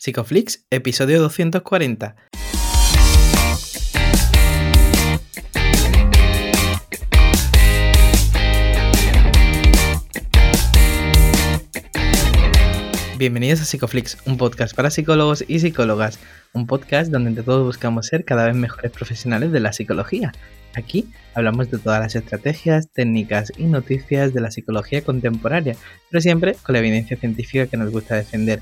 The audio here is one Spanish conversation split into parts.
Psicoflix, episodio 240. Bienvenidos a Psicoflix, un podcast para psicólogos y psicólogas, un podcast donde entre todos buscamos ser cada vez mejores profesionales de la psicología. Aquí hablamos de todas las estrategias, técnicas y noticias de la psicología contemporánea, pero siempre con la evidencia científica que nos gusta defender.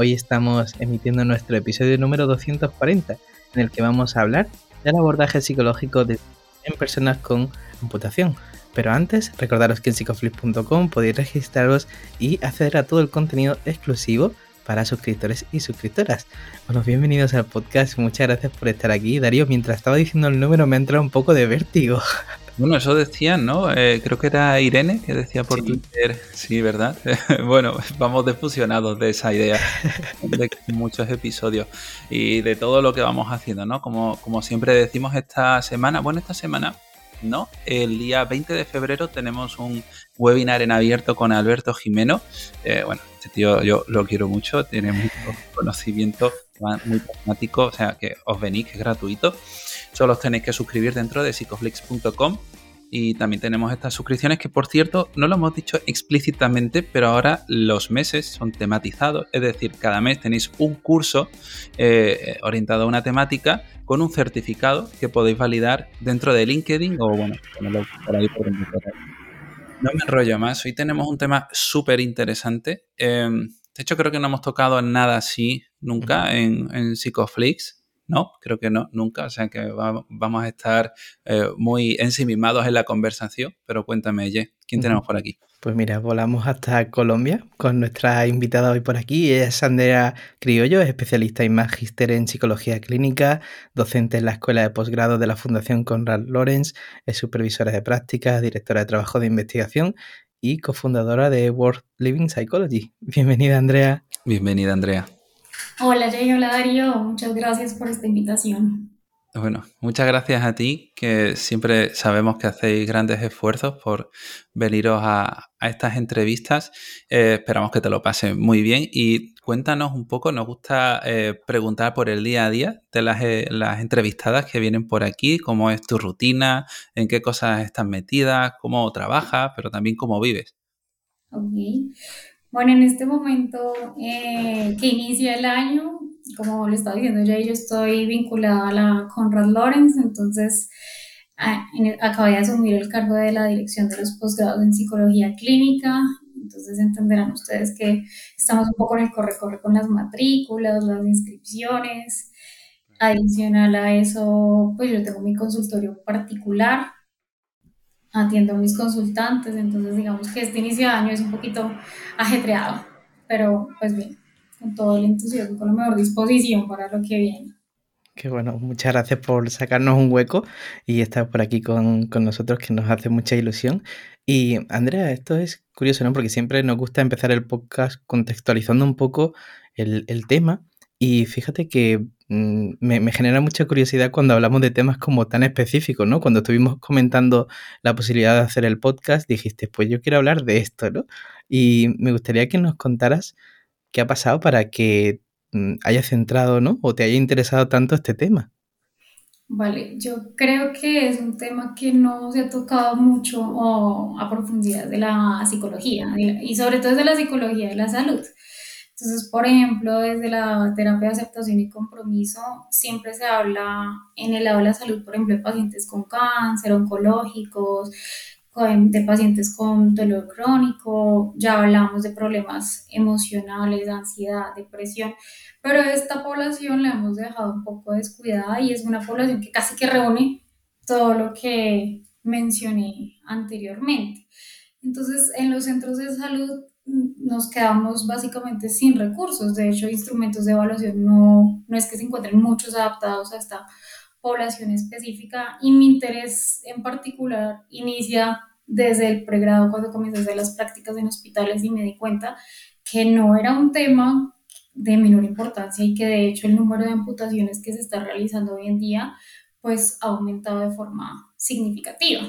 Hoy estamos emitiendo nuestro episodio número 240, en el que vamos a hablar del abordaje psicológico de, en personas con amputación. Pero antes, recordaros que en psicoflip.com podéis registraros y acceder a todo el contenido exclusivo para suscriptores y suscriptoras. Bueno, bienvenidos al podcast, muchas gracias por estar aquí. Darío, mientras estaba diciendo el número me ha entrado un poco de vértigo. Bueno, eso decían, ¿no? Eh, creo que era Irene que decía por Twitter, sí, ¿verdad? bueno, vamos defusionados de esa idea de muchos episodios y de todo lo que vamos haciendo, ¿no? Como, como siempre decimos esta semana, bueno, esta semana no, el día 20 de febrero tenemos un webinar en abierto con Alberto Jimeno. Eh, bueno, este tío yo lo quiero mucho, tiene mucho conocimiento, muy pragmático, o sea que os venís, que es gratuito. Solo os tenéis que suscribir dentro de psicoflix.com y también tenemos estas suscripciones que por cierto no lo hemos dicho explícitamente pero ahora los meses son tematizados. Es decir cada mes tenéis un curso eh, orientado a una temática con un certificado que podéis validar dentro de LinkedIn o bueno por ahí por no me enrollo más. Hoy tenemos un tema súper interesante em, de hecho creo que no hemos tocado nada así nunca en, en Psicoflix no, creo que no, nunca. O sea que vamos a estar eh, muy ensimismados en la conversación. Pero cuéntame, Ye, ¿quién tenemos por aquí? Pues mira, volamos hasta Colombia con nuestra invitada hoy por aquí. Es Andrea Criollo, es especialista y magíster en psicología clínica, docente en la Escuela de Posgrado de la Fundación Conrad Lorenz, es supervisora de prácticas, directora de trabajo de investigación y cofundadora de World Living Psychology. Bienvenida, Andrea. Bienvenida, Andrea. Hola Jay, hola Darío, muchas gracias por esta invitación. Bueno, muchas gracias a ti, que siempre sabemos que hacéis grandes esfuerzos por veniros a, estas entrevistas. Eh, esperamos que te lo pases muy bien y cuéntanos un poco, nos gusta eh, preguntar por el día a día de las, eh, las, entrevistadas que vienen por aquí, cómo es tu rutina, en qué cosas estás metida, cómo trabajas, pero también cómo vives. Ok. Bueno, en este momento eh, que inicia el año, como le estaba diciendo ya, yo estoy vinculada a la Conrad Lorenz, entonces acabé de asumir el cargo de la dirección de los posgrados en psicología clínica, entonces entenderán ustedes que estamos un poco en el corre-corre con las matrículas, las inscripciones. Adicional a eso, pues yo tengo mi consultorio particular atiendo a mis consultantes, entonces digamos que este inicio de año es un poquito ajetreado, pero pues bien, con todo el entusiasmo, con la mejor disposición para lo que viene. Qué bueno, muchas gracias por sacarnos un hueco y estar por aquí con, con, nosotros, que nos hace mucha ilusión. Y Andrea, esto es curioso, ¿no? Porque siempre nos gusta empezar el podcast contextualizando un poco el, el tema. Y fíjate que Mm, me, genera mucha curiosidad cuando hablamos de temas como tan específicos, ¿no? Cuando estuvimos comentando la posibilidad de hacer el podcast, dijiste, pues yo quiero hablar de esto, ¿no? Y me gustaría que nos contaras qué ha pasado para que mm, hayas centrado, ¿no? O te haya interesado tanto este tema. Vale, yo creo que es un tema que no se ha tocado mucho a profundidad de la psicología y sobre todo de la psicología de la salud. Entonces, por ejemplo, desde la terapia de aceptación y compromiso, siempre se habla en el lado de la salud, por ejemplo, de pacientes con cáncer, oncológicos, de pacientes con dolor crónico, ya hablamos de problemas emocionales, ansiedad, depresión, pero esta población la hemos dejado un poco descuidada y es una población que casi que reúne todo lo que mencioné anteriormente. Entonces, en los centros de salud nos quedamos básicamente sin recursos. De hecho, instrumentos de evaluación no, no es que se encuentren muchos adaptados a esta población específica y mi interés en particular inicia desde el pregrado cuando comencé a hacer las prácticas en hospitales y me di cuenta que no era un tema de menor importancia y que de hecho el número de amputaciones que se está realizando hoy en día pues ha aumentado de forma significativa.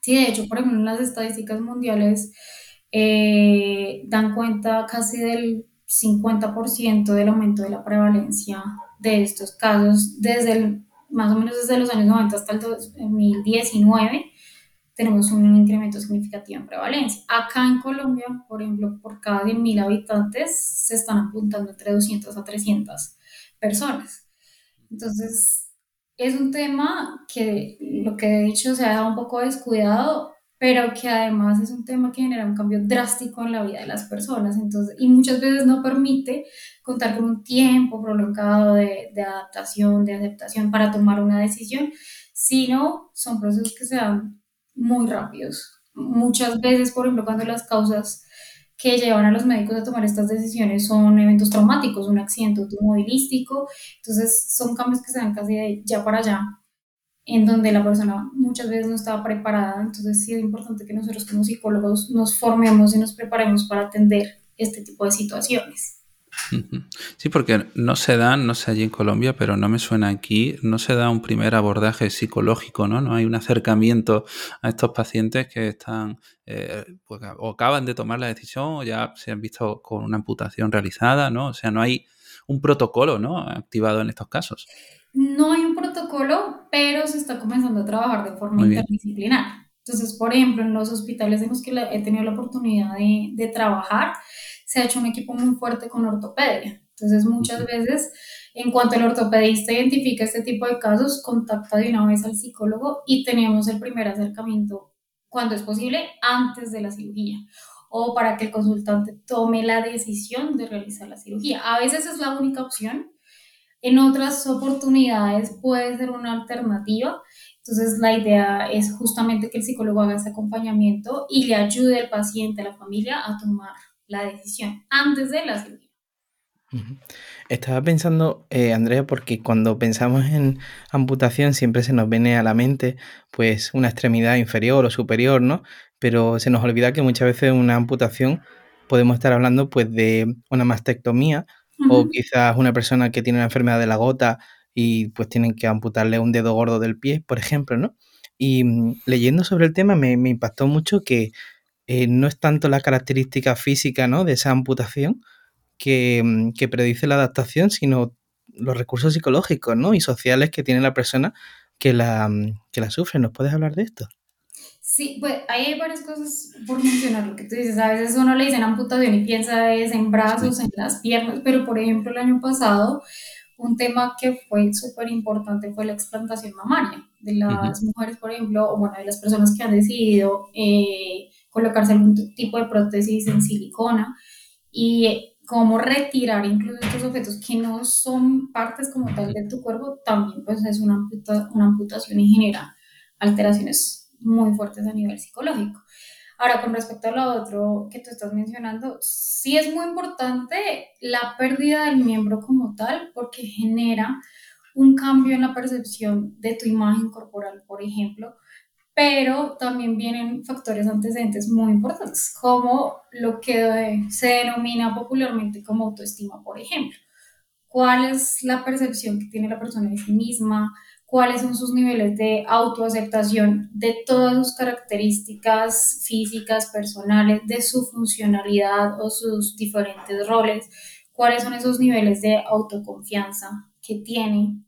Sí, de hecho, por ejemplo, en las estadísticas mundiales eh, dan cuenta casi del 50% del aumento de la prevalencia de estos casos desde el, más o menos desde los años 90 hasta el 2019 tenemos un incremento significativo en prevalencia. Acá en Colombia, por ejemplo, por cada 100.000 habitantes se están apuntando entre 200 a 300 personas. Entonces, es un tema que lo que he dicho se ha dado un poco descuidado, pero que además es un tema que genera un cambio drástico en la vida de las personas. Entonces, y muchas veces no permite contar con un tiempo prolongado de, de adaptación, de aceptación para tomar una decisión, sino son procesos que se dan muy rápidos. Muchas veces, por ejemplo, cuando las causas que llevan a los médicos a tomar estas decisiones son eventos traumáticos, un accidente automovilístico, entonces son cambios que se dan casi de ya para allá, en donde la persona muchas veces no estaba preparada, entonces sí es importante que nosotros como psicólogos nos formemos y nos preparemos para atender este tipo de situaciones. Sí, porque no se da, no sé allí en Colombia, pero no me suena aquí, no se da un primer abordaje psicológico, ¿no? No hay un acercamiento a estos pacientes que están, eh, pues, o acaban de tomar la decisión o ya se han visto con una amputación realizada, ¿no? O sea, no hay un protocolo, ¿no? Activado en estos casos. No hay un protocolo, pero se está comenzando a trabajar de forma interdisciplinar. Entonces, por ejemplo, en los hospitales en los que he tenido la oportunidad de, de trabajar, se ha hecho un equipo muy fuerte con ortopedia. Entonces, muchas veces, en cuanto el ortopedista identifica este tipo de casos, contacta de una vez al psicólogo y tenemos el primer acercamiento, cuando es posible, antes de la cirugía o para que el consultante tome la decisión de realizar la cirugía. A veces es la única opción, en otras oportunidades puede ser una alternativa. Entonces la idea es justamente que el psicólogo haga ese acompañamiento y le ayude al paciente, a la familia a tomar la decisión antes de la cirugía. Estaba pensando, eh, Andrea, porque cuando pensamos en amputación siempre se nos viene a la mente pues una extremidad inferior o superior, ¿no? Pero se nos olvida que muchas veces una amputación podemos estar hablando pues de una mastectomía o quizás una persona que tiene una enfermedad de la gota y pues tienen que amputarle un dedo gordo del pie, por ejemplo, ¿no? Y mm, leyendo sobre el tema me, me impactó mucho que eh, no es tanto la característica física ¿no? de esa amputación que, mm, que, predice la adaptación, sino los recursos psicológicos ¿no? y sociales que tiene la persona que la, mm, que la sufre. ¿Nos puedes hablar de esto? Sí, pues ahí hay varias cosas por mencionar. Lo que tú dices, a veces uno le dicen amputación y piensa es en brazos, en las piernas, pero por ejemplo el año pasado un tema que fue súper importante fue la explantación mamaria de las mujeres, por ejemplo, o bueno, de las personas que han decidido eh, colocarse algún tipo de prótesis en silicona y cómo retirar incluso estos objetos que no son partes como tal de tu cuerpo, también pues es una, una amputación y genera alteraciones muy fuertes a nivel psicológico. Ahora, con respecto a lo otro que tú estás mencionando, sí es muy importante la pérdida del miembro como tal porque genera un cambio en la percepción de tu imagen corporal, por ejemplo, pero también vienen factores antecedentes muy importantes, como lo que se denomina popularmente como autoestima, por ejemplo. ¿Cuál es la percepción que tiene la persona de sí misma? ¿Cuáles son sus niveles de autoaceptación de todas sus características físicas, personales, de su funcionalidad o sus diferentes roles? ¿Cuáles son esos niveles de autoconfianza que tiene?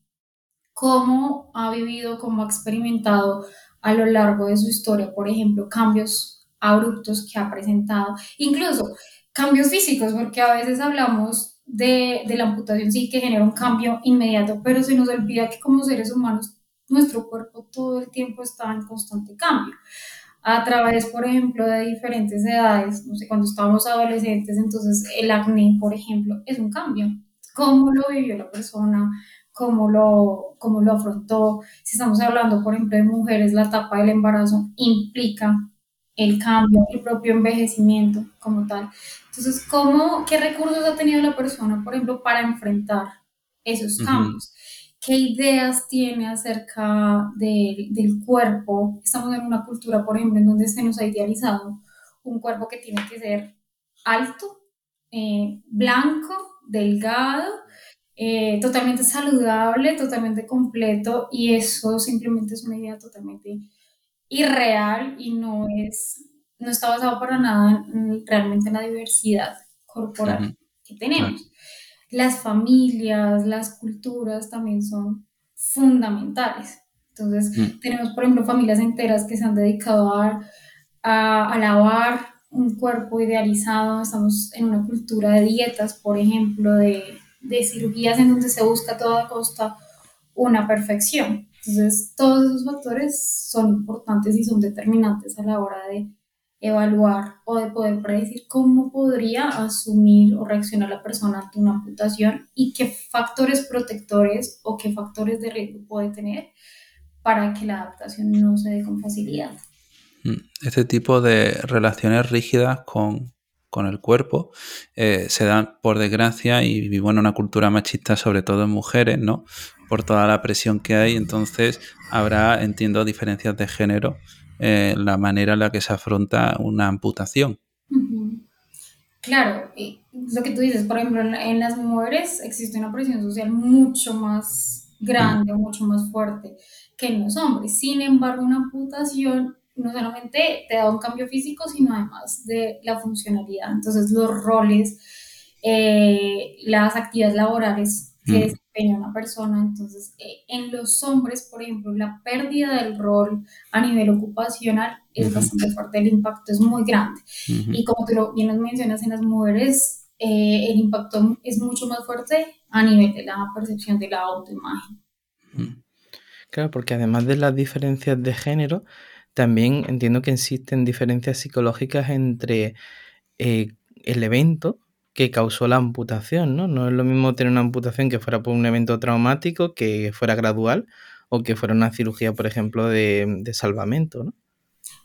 ¿Cómo ha vivido, cómo ha experimentado a lo largo de su historia, por ejemplo, cambios abruptos que ha presentado, incluso cambios físicos, porque a veces hablamos de, la amputación, sí, que genera un cambio inmediato, pero se nos olvida que como seres humanos nuestro cuerpo todo el tiempo está en constante cambio. A través, por ejemplo, de diferentes edades, no sé, cuando estábamos adolescentes, entonces el acné, por ejemplo, es un cambio. ¿Cómo lo vivió la persona? cómo lo, cómo lo afrontó. Si estamos hablando, por ejemplo, de mujeres, la etapa del embarazo implica el cambio, el propio envejecimiento como tal. Entonces, ¿cómo, ¿qué recursos ha tenido la persona, por ejemplo, para enfrentar esos cambios? ¿Qué ideas tiene acerca del cuerpo? Estamos en una cultura, por ejemplo, en donde se nos ha idealizado un cuerpo que tiene que ser alto, eh, blanco, delgado, eh, totalmente saludable, totalmente completo y eso simplemente es una idea totalmente irreal y no es, no está basado para nada realmente en la diversidad corporal que tenemos. Las familias, las culturas también son fundamentales. Entonces, mm. tenemos, por ejemplo, familias enteras que se han dedicado a, a, lavar un cuerpo idealizado. Estamos en una cultura de dietas, por ejemplo, de, de cirugías en donde se busca a toda costa una perfección. Entonces, todos esos factores son importantes y son determinantes a la hora de evaluar o de poder predecir cómo podría asumir o reaccionar la persona ante una amputación y qué factores protectores o qué factores de riesgo puede tener para que la adaptación no se dé con facilidad. Mm, este tipo de relaciones rígidas con, el cuerpo eh, se dan por desgracia y vivo en una cultura machista, sobre todo en mujeres, ¿no? Por toda la presión que hay, entonces habrá, entiendo, diferencias de género eh, la manera en la que se afronta una amputación. Claro, lo que tú dices, por ejemplo, en, las mujeres existe una presión social mucho más grande, mucho más fuerte que en los hombres. Sin embargo, una amputación no solamente te da un cambio físico, sino además de la funcionalidad. Entonces, los roles, eh, las actividades laborales que desempeña una persona. Entonces, eh, en los hombres, por ejemplo, la pérdida del rol a nivel ocupacional es bastante fuerte, el impacto es muy grande. Y como tú bien nos mencionas, en las mujeres eh, el impacto es mucho más fuerte a nivel de la percepción de la autoimagen. Claro, porque además de las diferencias de género, también entiendo que existen diferencias psicológicas entre eh, el evento que causó la amputación, ¿no? No es lo mismo tener una amputación que fuera por un evento traumático, que fuera gradual, o que fuera una cirugía, por ejemplo, de, salvamento, ¿no?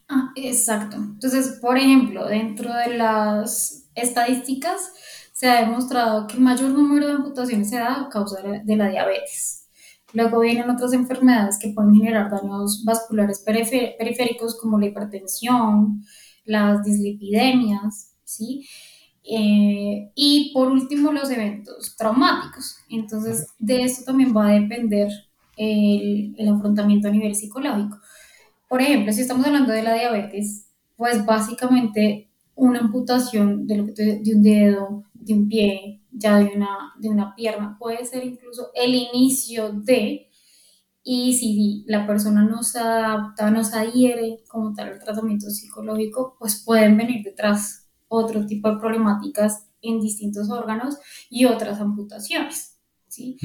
Ah, exacto. Entonces, por ejemplo, dentro de las estadísticas se ha demostrado que el mayor número de amputaciones se da a causa de la diabetes. Luego vienen otras enfermedades que pueden generar daños vasculares periféricos como la hipertensión, las dislipidemias, ¿sí? Eh, y por último, los eventos traumáticos. Entonces, de esto también va a depender el, el, afrontamiento a nivel psicológico. Por ejemplo, si estamos hablando de la diabetes, pues básicamente una amputación de, lo que de un dedo, de un pie, ya de una, de una pierna, puede ser incluso el inicio de, y si la persona no se adapta, no se adhiere como tal al tratamiento psicológico, pues pueden venir detrás otro tipo de problemáticas en distintos órganos y otras amputaciones, ¿sí?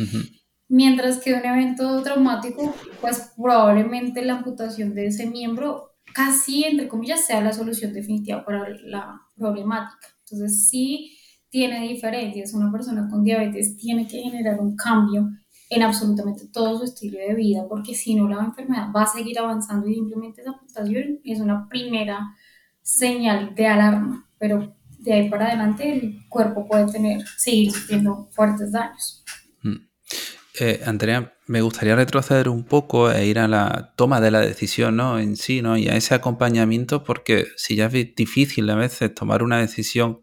Mientras que un evento traumático, pues probablemente la amputación de ese miembro casi, entre comillas, sea la solución definitiva para la problemática. Entonces, sí tiene diferencias. Una persona con diabetes tiene que generar un cambio en absolutamente todo su estilo de vida, porque si no, la enfermedad va a seguir avanzando y simplemente esa amputación es una primera señal de alarma pero de ahí para adelante el cuerpo puede tener, seguir sufriendo fuertes daños. Mm. Eh, Andrea, me gustaría retroceder un poco e ir a la toma de la decisión ¿no? en sí ¿no? y a ese acompañamiento, porque si ya es difícil a veces tomar una decisión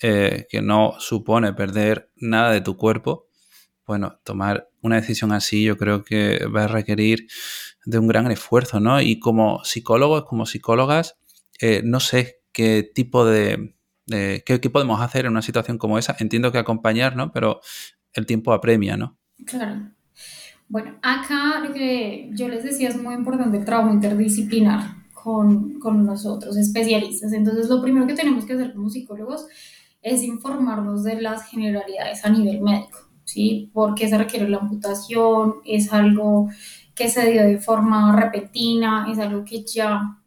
eh, que no supone perder nada de tu cuerpo, bueno, tomar una decisión así yo creo que va a requerir de un gran esfuerzo, ¿no? Y como psicólogos, como psicólogas, eh, no sé qué tipo de, qué, podemos hacer en una situación como esa. Entiendo que acompañar, ¿no? Pero el tiempo apremia, ¿no? Claro. Bueno, acá lo que yo les decía es muy importante el trabajo interdisciplinar con, con nosotros, especialistas. Entonces, lo primero que tenemos que hacer como psicólogos es informarnos de las generalidades a nivel médico, ¿sí? ¿Por qué se requiere la amputación? ¿Es algo que se dio de forma repentina? ¿Es algo que ya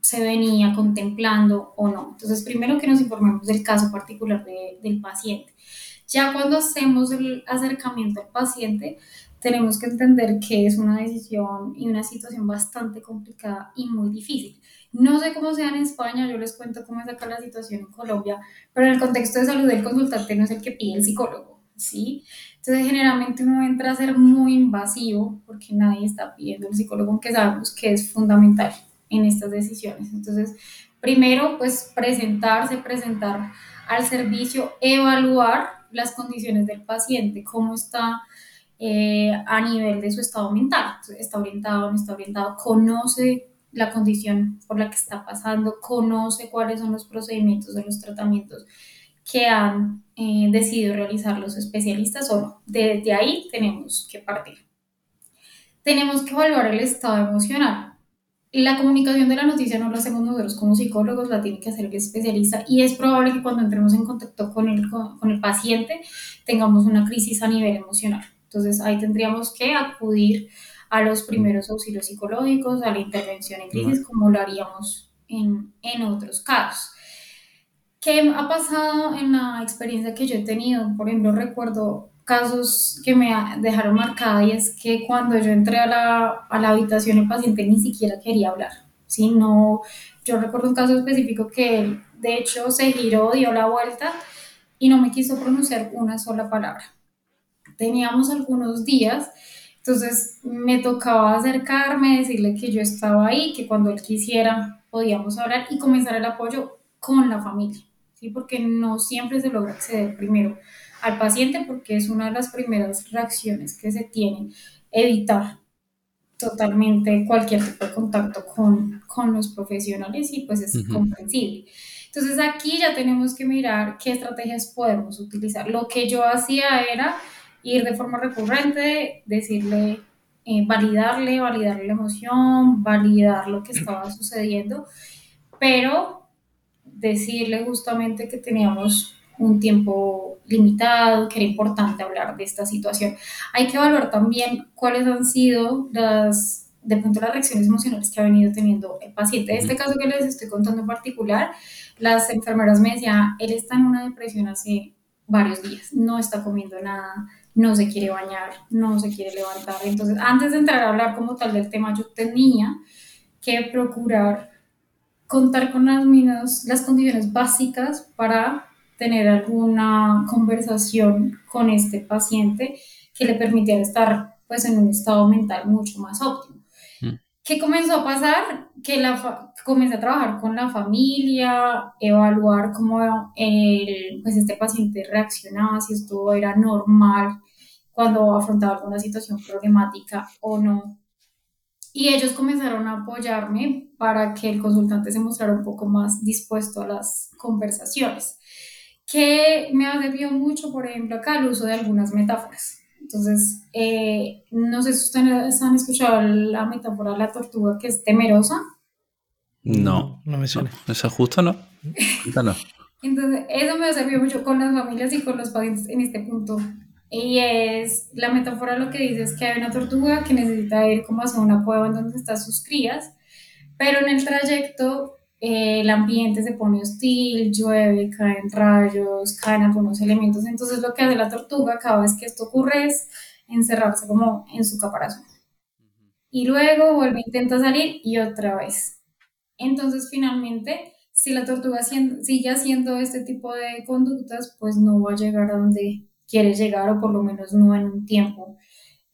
se venía contemplando o no. Entonces, primero que nos informemos del caso particular del paciente. Ya cuando hacemos el acercamiento al paciente, tenemos que entender que es una decisión y una situación bastante complicada y muy difícil. No sé cómo sea en España, yo les cuento cómo es acá la situación en Colombia, pero en el contexto de salud el consultante no es el que pide el psicólogo, ¿sí? Entonces generalmente uno entra a ser muy invasivo porque nadie está pidiendo el psicólogo, aunque sabemos que es fundamental en estas decisiones. Entonces, primero, pues presentarse, presentar al servicio, evaluar las condiciones del paciente, cómo está eh, a nivel de su estado mental, está orientado, no está orientado, conoce la condición por la que está pasando, conoce cuáles son los procedimientos de los tratamientos que han eh, decidido realizar los especialistas o no. Desde ahí tenemos que partir. Tenemos que evaluar el estado emocional. La comunicación de la noticia no la hacemos nosotros como psicólogos, la tiene que hacer el especialista y es probable que cuando entremos en contacto con el, con el paciente tengamos una crisis a nivel emocional. Entonces ahí tendríamos que acudir a los primeros auxilios psicológicos, a la intervención en crisis, como lo haríamos en, en otros casos. ¿Qué ha pasado en la experiencia que yo he tenido? Por ejemplo, recuerdo casos que me dejaron marcada y es que cuando yo entré a la, a la habitación el paciente ni siquiera quería hablar. ¿sí? No, yo recuerdo un caso específico que él, de hecho, se giró, dio la vuelta y no me quiso pronunciar una sola palabra. Teníamos algunos días, entonces me tocaba acercarme, decirle que yo estaba ahí, que cuando él quisiera podíamos hablar y comenzar el apoyo con la familia. ¿sí? porque no siempre se logra acceder primero al paciente porque es una de las primeras reacciones que se tiene, evitar totalmente cualquier tipo de contacto con, con los profesionales y pues es comprensible. Entonces aquí ya tenemos que mirar qué estrategias podemos utilizar. Lo que yo hacía era ir de forma recurrente, decirle, eh, validarle, validar la emoción, validar lo que estaba sucediendo, pero decirle justamente que teníamos un tiempo limitado, que era importante hablar de esta situación. Hay que evaluar también cuáles han sido las, de pronto las reacciones emocionales que ha venido teniendo el paciente. En este caso que les estoy contando en particular, las enfermeras me decían, él está en una depresión hace varios días, no está comiendo nada, no se quiere bañar, no se quiere levantar. Entonces, antes de entrar a hablar como tal del tema, yo tenía que procurar contar con las, las condiciones básicas para tener alguna conversación con este paciente que le permitiera estar pues en un estado mental mucho más óptimo. Mm. ¿Qué comenzó a pasar? Que la comencé a trabajar con la familia, evaluar cómo el, pues este paciente reaccionaba, si esto era normal cuando afrontaba alguna situación problemática o no. Y ellos comenzaron a apoyarme para que el consultante se mostrara un poco más dispuesto a las conversaciones, que me ha servido mucho, por ejemplo, acá el uso de algunas metáforas. Entonces, eh, no sé si ustedes han escuchado la metáfora de la tortuga que es temerosa. No, no me suena. ¿Esa justo no? no. Entonces, eso me ha servido mucho con las familias y con los pacientes en este punto y es, la metáfora lo que dice es que hay una tortuga que necesita ir como hacia una cueva en donde están sus crías, pero en el trayecto eh, el ambiente se pone hostil, llueve, caen rayos, caen algunos elementos. Entonces lo que hace la tortuga cada vez que esto ocurre es encerrarse como en su caparazón. Y luego vuelve, intenta salir y otra vez. Entonces finalmente, si la tortuga sigue haciendo este tipo de conductas, pues no va a llegar a donde quieres llegar o por lo menos no en un tiempo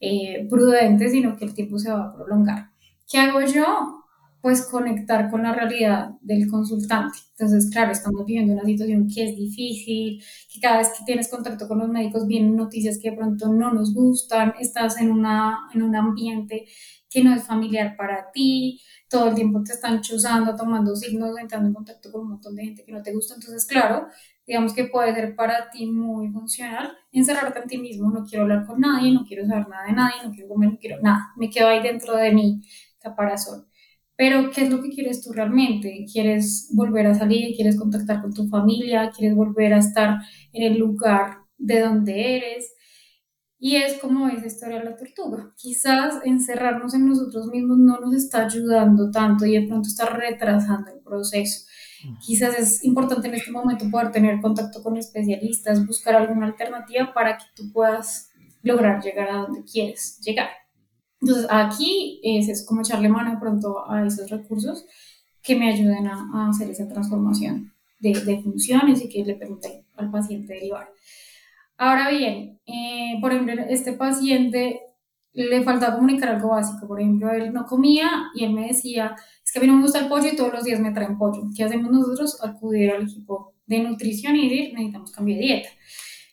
eh, prudente, sino que el tiempo se va a prolongar. ¿Qué hago yo? Pues conectar con la realidad del consultante. Entonces, claro, estamos viviendo una situación que es difícil, que cada vez que tienes contacto con los médicos vienen noticias que de pronto no nos gustan, estás en, una, en un ambiente que no es familiar para ti, todo el tiempo te están chuzando, tomando signos, entrando en contacto con un montón de gente que no te gusta. Entonces, claro, digamos que puede ser para ti muy funcional encerrarte en ti mismo, no quiero hablar con nadie, no quiero saber nada de nadie, no quiero comer, no quiero nada, me quedo ahí dentro de mi caparazón. Pero, ¿qué es lo que quieres tú realmente? ¿Quieres volver a salir? ¿Quieres contactar con tu familia? ¿Quieres volver a estar en el lugar de donde eres? Y es como esa historia de la tortuga. Quizás encerrarnos en nosotros mismos no nos está ayudando tanto y de pronto está retrasando el proceso. Quizás es importante en este momento poder tener contacto con especialistas, buscar alguna alternativa para que tú puedas lograr llegar a donde quieres llegar. Entonces, aquí es, como echarle mano pronto a esos recursos que me ayuden a, hacer esa transformación de, de, funciones y que le permiten al paciente derivar. Ahora bien, eh, por ejemplo, este paciente le faltaba comunicar algo básico. Por ejemplo, él no comía y él me decía, es que a mí no me gusta el pollo y todos los días me traen pollo. ¿Qué hacemos nosotros? Acudir al equipo de nutrición y decir, necesitamos cambio de dieta.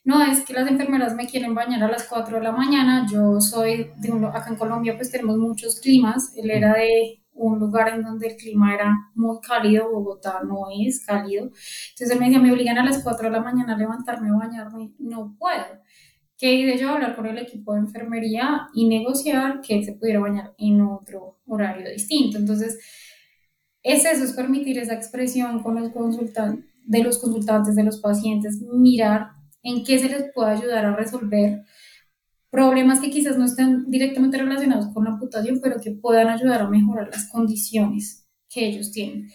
No, es que las enfermeras me quieren bañar a las 4 de la mañana. Yo soy de un, acá en Colombia pues tenemos muchos climas. Él era de un lugar en donde el clima era muy cálido, Bogotá no es cálido. Entonces él me decía, me obligan a las 4 de la mañana a levantarme a bañarme, no puedo. Que de yo hablar con el equipo de enfermería y negociar que él se pudiera bañar en otro horario distinto. Entonces, es eso, es permitir esa expresión con los consultantes, de los consultantes, de los pacientes, mirar en qué se les puede ayudar a resolver problemas que quizás no estén directamente relacionados con la amputación, pero que puedan ayudar a mejorar las condiciones que ellos tienen.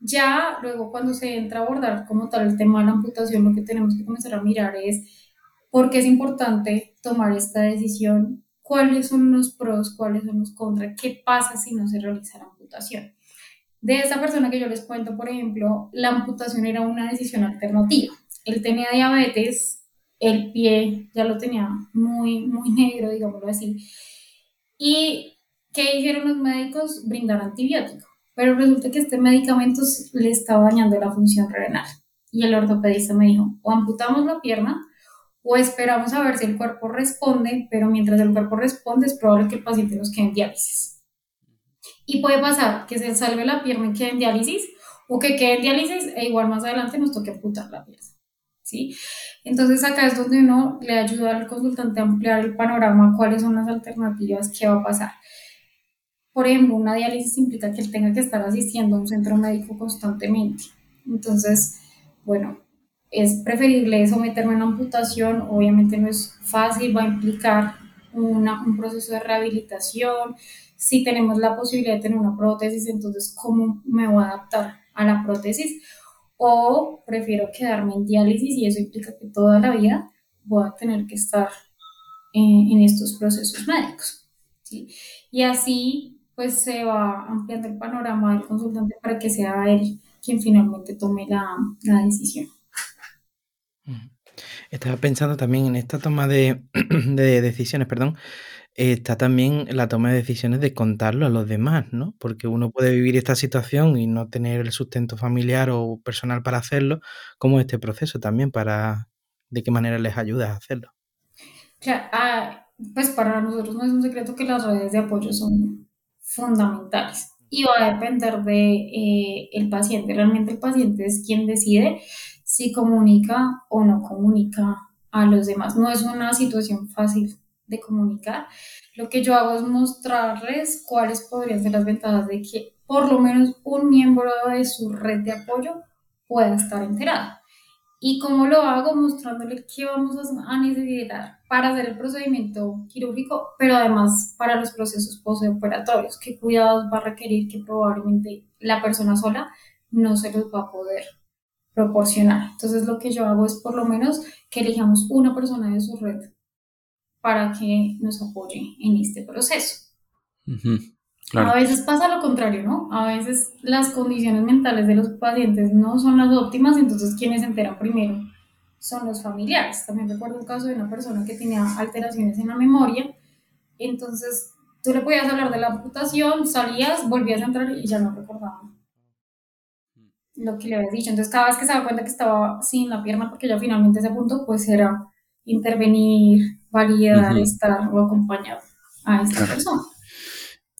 Ya luego cuando se entra a abordar como tal el tema de la amputación, lo que tenemos que comenzar a mirar es por qué es importante tomar esta decisión, cuáles son los pros, cuáles son los contras, qué pasa si no se realiza la amputación. De esa persona que yo les cuento, por ejemplo, la amputación era una decisión alternativa. Él tenía diabetes, el pie ya lo tenía muy, muy negro, digámoslo así. ¿Y qué hicieron los médicos? Brindar antibiótico. Pero resulta que este medicamento le estaba dañando la función renal. Y el ortopedista me dijo, o amputamos la pierna o esperamos a ver si el cuerpo responde, pero mientras el cuerpo responde es probable que el paciente nos quede en diálisis. Y puede pasar que se salve la pierna y quede en diálisis, o que quede en diálisis e igual más adelante nos toque amputar la pierna. ¿Sí? Entonces acá es donde uno le ayuda al consultante a ampliar el panorama, cuáles son las alternativas, qué va a pasar. Por ejemplo, una diálisis implica que él tenga que estar asistiendo a un centro médico constantemente. Entonces, bueno, es preferible someterme a una amputación, obviamente no es fácil, va a implicar un proceso de rehabilitación. Si tenemos la posibilidad de tener una prótesis, entonces, ¿cómo me voy a adaptar a la prótesis? O prefiero quedarme en diálisis y eso implica que toda la vida voy a tener que estar en, estos procesos médicos. Y así pues se va ampliando el panorama del consultante para que sea él quien finalmente tome la, la decisión. Estaba pensando también en esta toma de, de decisiones, perdón, está también la toma de decisiones de contarlo a los demás, ¿no? Porque uno puede vivir esta situación y no tener el sustento familiar o personal para hacerlo, como este proceso también, para de qué manera les ayuda a hacerlo. Claro, ah, pues para nosotros no es un secreto que las redes de apoyo son fundamentales y va a depender de eh, el paciente. Realmente el paciente es quien decide si comunica o no comunica a los demás. No es una situación fácil de comunicar, lo que yo hago es mostrarles cuáles podrían ser las ventajas de que por lo menos un miembro de su red de apoyo pueda estar enterado. ¿Y cómo lo hago? Mostrándole qué vamos a necesitar para hacer el procedimiento quirúrgico, pero además para los procesos postoperatorios, qué cuidados va a requerir que probablemente la persona sola no se los va a poder proporcionar. Entonces lo que yo hago es por lo menos que elijamos una persona de su red para que nos apoye en este proceso. A veces pasa lo contrario, ¿no? A veces las condiciones mentales de los pacientes no son las óptimas, entonces quienes se enteran primero son los familiares. También recuerdo un caso de una persona que tenía alteraciones en la memoria, entonces tú le podías hablar de la amputación, salías, volvías a entrar y ya no recordaba lo que le habías dicho. Entonces cada vez que se daba cuenta que estaba sin la pierna, porque ya finalmente ese punto, pues era intervenir, estar o acompañar a esta persona.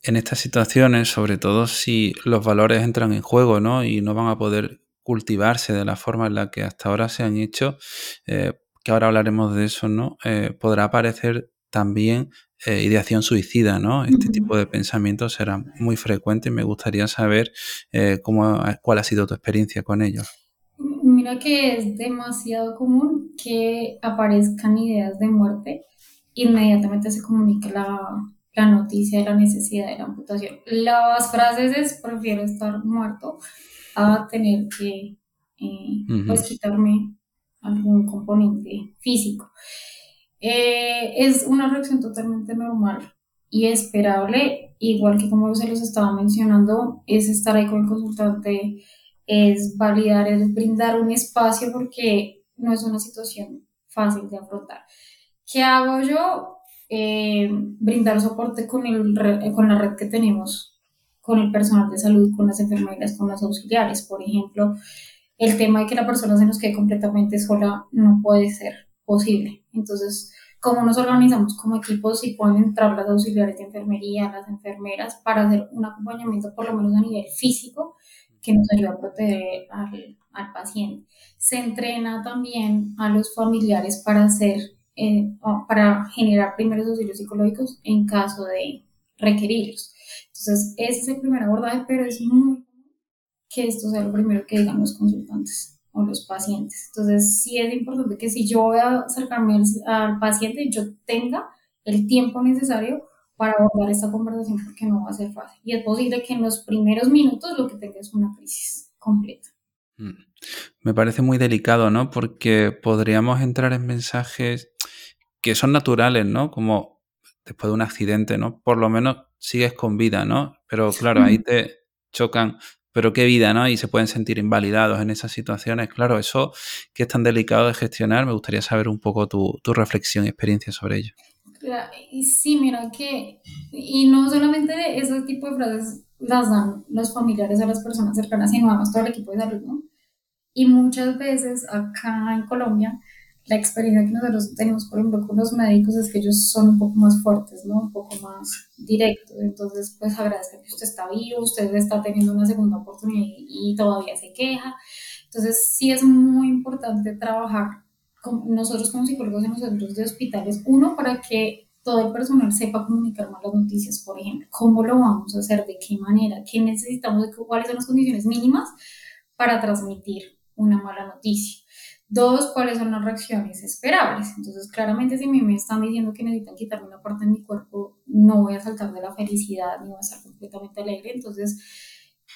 En estas situaciones, sobre todo si los valores entran en juego ¿no? y no van a poder cultivarse de la forma en la que hasta ahora se han hecho, eh, que ahora hablaremos de eso, ¿no? Eh, podrá aparecer también eh, ideación suicida, ¿no? Este tipo de pensamientos será muy frecuente y me gustaría saber cómo, cuál ha sido tu experiencia con ellos. Que es demasiado común que aparezcan ideas de muerte, inmediatamente se comunica la, la noticia de la necesidad de la amputación. Las frases es prefiero estar muerto a tener que eh, pues, quitarme algún componente físico. Eh, es una reacción totalmente normal y esperable, igual que como se los estaba mencionando, es estar ahí con el consultante es validar, es brindar un espacio porque no es una situación fácil de afrontar. ¿Qué hago yo? Eh, brindar soporte con, el, con la red que tenemos, con el personal de salud, con las enfermeras, con las auxiliares. Por ejemplo, el tema de que la persona se nos quede completamente sola no puede ser posible. Entonces, cómo nos organizamos como equipos, si pueden entrar las auxiliares de enfermería, las enfermeras, para hacer un acompañamiento por lo menos a nivel físico que nos ayude a proteger al, al paciente. Se entrena también a los familiares para hacer, eh, para generar primeros auxilios psicológicos en caso de requerirlos. Entonces, ese es el primer abordaje, pero es muy que esto sea lo primero que digan los consultantes o los pacientes. Entonces, sí es importante que si yo voy a acercarme al, paciente, yo tenga el tiempo necesario para abordar esta conversación porque no va a ser fácil. Y es posible que en los primeros minutos lo que tenga es una crisis completa. Mm. Me parece muy delicado, ¿no? Porque podríamos entrar en mensajes que son naturales, ¿no? Como después de un accidente, ¿no? Por lo menos sigues con vida, ¿no? Pero claro, ahí te chocan, pero qué vida, ¿no? Y se pueden sentir invalidados en esas situaciones. Claro, eso que es tan delicado de gestionar, me gustaría saber un poco tu, reflexión y experiencia sobre ello. Y sí, mira que, y no solamente ese tipo de frases las dan los familiares a las personas cercanas, sino además todo el equipo de salud, ¿no? Y muchas veces acá en Colombia la experiencia que nosotros tenemos, por ejemplo, con los médicos es que ellos son un poco más fuertes, ¿no? Un poco más directos. Entonces, pues agradezco que usted está vivo, usted está teniendo una segunda oportunidad y, todavía se queja. Entonces, sí es muy importante trabajar nosotros como psicólogos en los centros de hospitales, uno, para que todo el personal sepa comunicar malas noticias, por ejemplo, cómo lo vamos a hacer, de qué manera, qué necesitamos, cuáles son las condiciones mínimas para transmitir una mala noticia. Dos, cuáles son las reacciones esperables. Entonces, claramente, si a mí me están diciendo que necesitan quitarme una parte de mi cuerpo, no voy a saltar de la felicidad ni voy a estar completamente alegre. Entonces,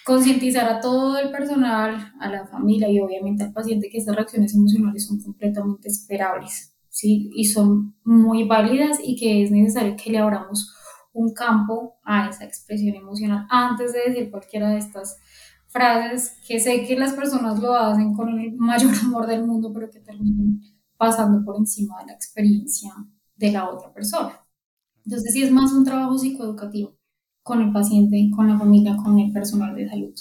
concientizar a todo el personal, a la familia y obviamente al paciente que estas reacciones emocionales son completamente esperables, ¿sí? Y son muy válidas y que es necesario que le abramos un campo a esa expresión emocional antes de decir cualquiera de estas frases que sé que las personas lo hacen con el mayor amor del mundo, pero que terminan pasando por encima de la experiencia de la otra persona. Entonces, sí es más un trabajo psicoeducativo con el paciente, con la familia, con el personal de salud.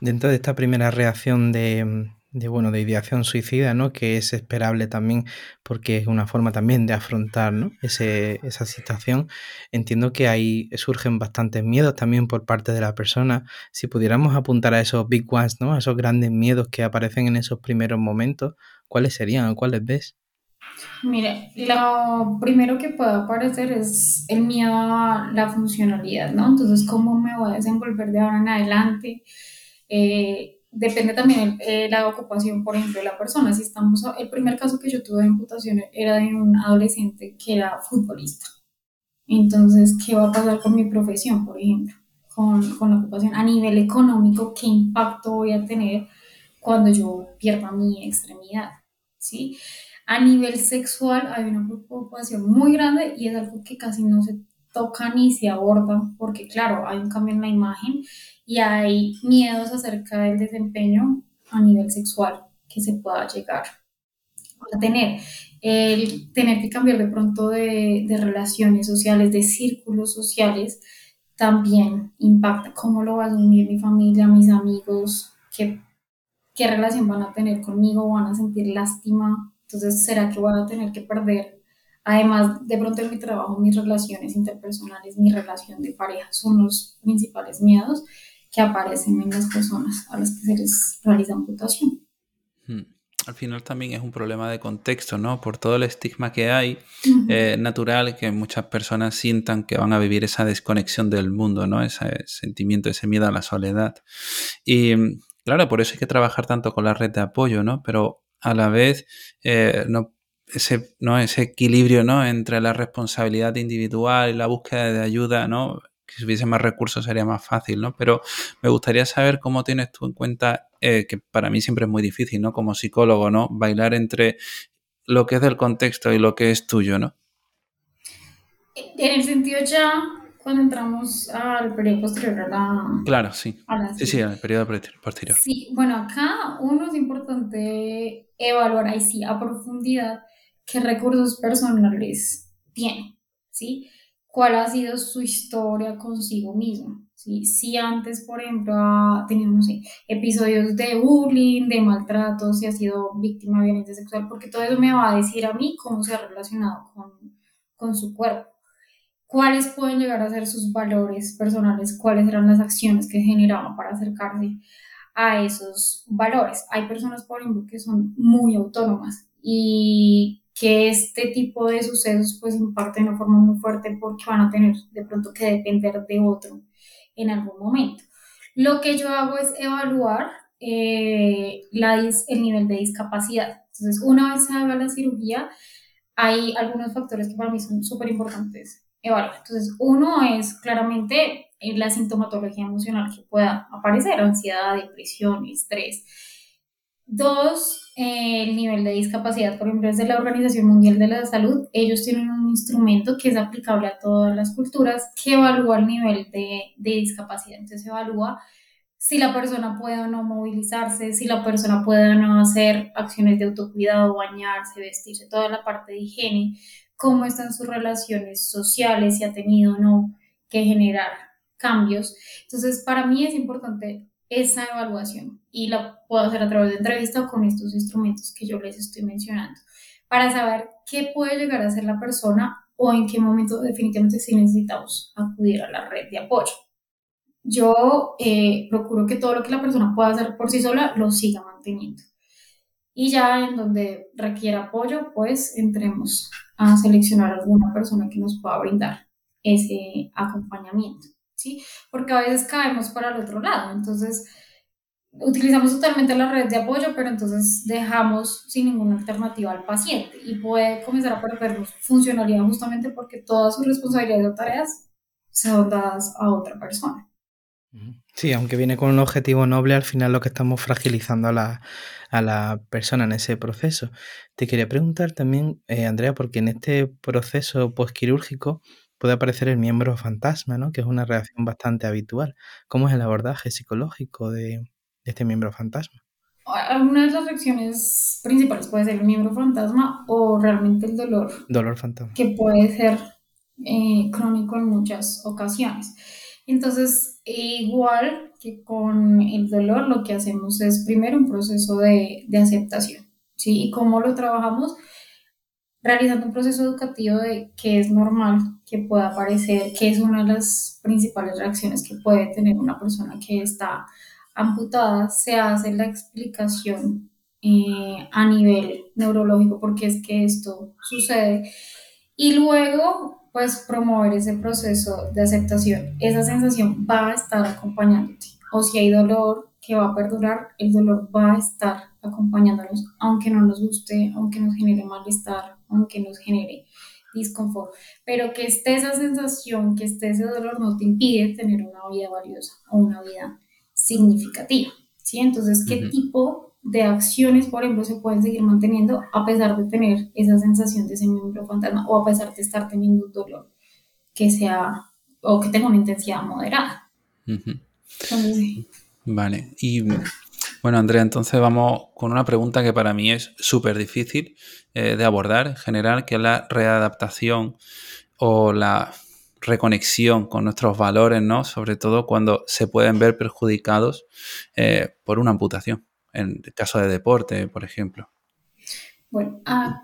Dentro de esta primera reacción de, de, bueno, de ideación suicida, ¿no? Que es esperable también porque es una forma también de afrontar, ¿no? Ese, esa situación. Entiendo que ahí surgen bastantes miedos también por parte de la persona. Si pudiéramos apuntar a esos big ones, ¿no? A esos grandes miedos que aparecen en esos primeros momentos, ¿cuáles serían? ¿Cuáles ves? Mire, lo primero que puede aparecer es el miedo a la funcionalidad, ¿no? Entonces, ¿cómo me voy a desenvolver de ahora en adelante? Eh, depende también eh, la ocupación, por ejemplo, de la persona. Si estamos, el primer caso que yo tuve de imputación era de un adolescente que era futbolista. Entonces, ¿qué va a pasar con mi profesión, por ejemplo? Con, con la ocupación a nivel económico, ¿qué impacto voy a tener cuando yo pierda mi extremidad? ¿Sí? A nivel sexual hay una preocupación muy grande y es algo que casi no se toca ni se aborda porque claro, hay un cambio en la imagen y hay miedos acerca del desempeño a nivel sexual que se pueda llegar a tener. El tener que cambiar de pronto de, relaciones sociales, de círculos sociales, también impacta cómo lo va a asumir mi familia, mis amigos, qué, qué relación van a tener conmigo, van a sentir lástima. Entonces, ¿será que voy a tener que perder Además, de pronto en mi trabajo, mis relaciones interpersonales, mi relación de pareja son los principales miedos que aparecen en las personas a las que se les realiza amputación. Hmm. Al final también es un problema de contexto, ¿no? Por todo el estigma que hay, es natural que muchas personas sientan que van a vivir esa desconexión del mundo, ¿no? Ese sentimiento, ese miedo a la soledad. Y claro, por eso hay que trabajar tanto con la red de apoyo, ¿no? Pero a la vez eh, no ese, ¿no? ese equilibrio ¿no? entre la responsabilidad individual y la búsqueda de ayuda, ¿no? que si hubiese más recursos sería más fácil, ¿no? Pero me gustaría saber cómo tienes tú en cuenta, eh, que para mí siempre es muy difícil, ¿no? Como psicólogo, ¿no? Bailar entre lo que es del contexto y lo que es tuyo, ¿no? En el sentido ya, cuando entramos al periodo posterior a la... Claro, sí. sí, sí, al periodo posterior. Sí, bueno, acá uno es importante evaluar ahí sí a profundidad qué recursos personales tiene, ¿sí? cuál ha sido su historia consigo mismo. ¿sí? Si antes, por ejemplo, ha tenido, no sé, episodios de bullying, de maltrato, si ha sido víctima de violencia sexual, porque todo eso me va a decir a mí cómo se ha relacionado con, con su cuerpo. ¿Cuáles pueden llegar a ser sus valores personales? ¿Cuáles eran las acciones que generaban para acercarse a esos valores? Hay personas, por ejemplo, que son muy autónomas y que este tipo de sucesos pues impacten de una forma muy fuerte porque van a tener de pronto que depender de otro en algún momento. Lo que yo hago es evaluar eh, la, el nivel de discapacidad. Entonces, una vez se haga la cirugía, hay algunos factores que para mí son súper importantes evaluar. Entonces, uno es claramente eh, la sintomatología emocional que pueda aparecer, ansiedad, depresión, estrés. Dos, eh, el nivel de discapacidad, por ejemplo, es de la Organización Mundial de la Salud. Ellos tienen un instrumento que es aplicable a todas las culturas que evalúa el nivel de, de discapacidad. Entonces, evalúa si la persona puede o no movilizarse, si la persona puede o no hacer acciones de autocuidado, bañarse, vestirse, toda la parte de higiene, cómo están sus relaciones sociales, si ha tenido o no que generar cambios. Entonces, para mí es importante esa evaluación y la puedo hacer a través de entrevista o con estos instrumentos que yo les estoy mencionando para saber qué puede llegar a ser la persona o en qué momento definitivamente sí necesitamos acudir a la red de apoyo. Yo eh, procuro que todo lo que la persona pueda hacer por sí sola lo siga manteniendo. Y ya en donde requiera apoyo, pues entremos a seleccionar alguna persona que nos pueda brindar ese acompañamiento. ¿sí? Porque a veces caemos para el otro lado, entonces utilizamos totalmente la red de apoyo, pero entonces dejamos sin ninguna alternativa al paciente y puede comenzar a perder funcionalidad justamente porque todas sus responsabilidades o tareas son dadas a otra persona. Sí, aunque viene con un objetivo noble, al final lo que estamos fragilizando a la, a la persona en ese proceso. Te quería preguntar también, eh, Andrea, porque en este proceso postquirúrgico puede aparecer el miembro fantasma, ¿no? Que es una reacción bastante habitual. ¿Cómo es el abordaje psicológico de, este miembro fantasma? Alguna de las reacciones principales puede ser el miembro fantasma o realmente el dolor. Dolor fantasma. Que puede ser eh, crónico en muchas ocasiones. Entonces, igual que con el dolor, lo que hacemos es primero un proceso de, de aceptación. ¿sí? ¿Y cómo lo trabajamos? realizando un proceso educativo de que es normal que pueda aparecer, que es una de las principales reacciones que puede tener una persona que está amputada, se hace la explicación eh, a nivel neurológico porque es que esto sucede y luego pues promover ese proceso de aceptación. Esa sensación va a estar acompañándote o si hay dolor que va a perdurar, el dolor va a estar acompañándonos, aunque no nos guste, aunque nos genere malestar, aunque nos genere disconfort, pero que esté esa sensación, que esté ese dolor no te impide tener una vida valiosa o una vida significativa, ¿sí? Entonces, ¿qué tipo de acciones, por ejemplo, se pueden seguir manteniendo a pesar de tener esa sensación de ese miembro fantasma o a pesar de estar teniendo un dolor que sea o que tenga una intensidad moderada? Vale, y bueno, Andrea, entonces vamos con una pregunta que para mí es súper difícil eh, de abordar en general, que es la readaptación o la reconexión con nuestros valores, ¿no? Sobre todo cuando se pueden ver perjudicados eh, por una amputación, en el caso de deporte, por ejemplo. Bueno, ah,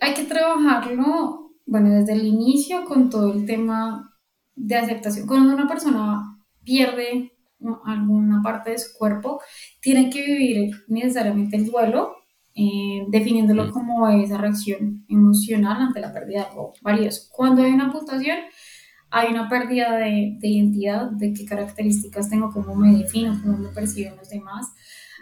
hay que trabajarlo, bueno, desde el inicio con todo el tema de aceptación. Cuando una persona pierde alguna parte de su cuerpo, tiene que vivir necesariamente el duelo, eh, definiéndolo mm. como esa reacción emocional ante la pérdida de algo valioso. Cuando hay una amputación, hay una pérdida de, de, identidad, de qué características tengo, cómo me defino, cómo me perciben los demás.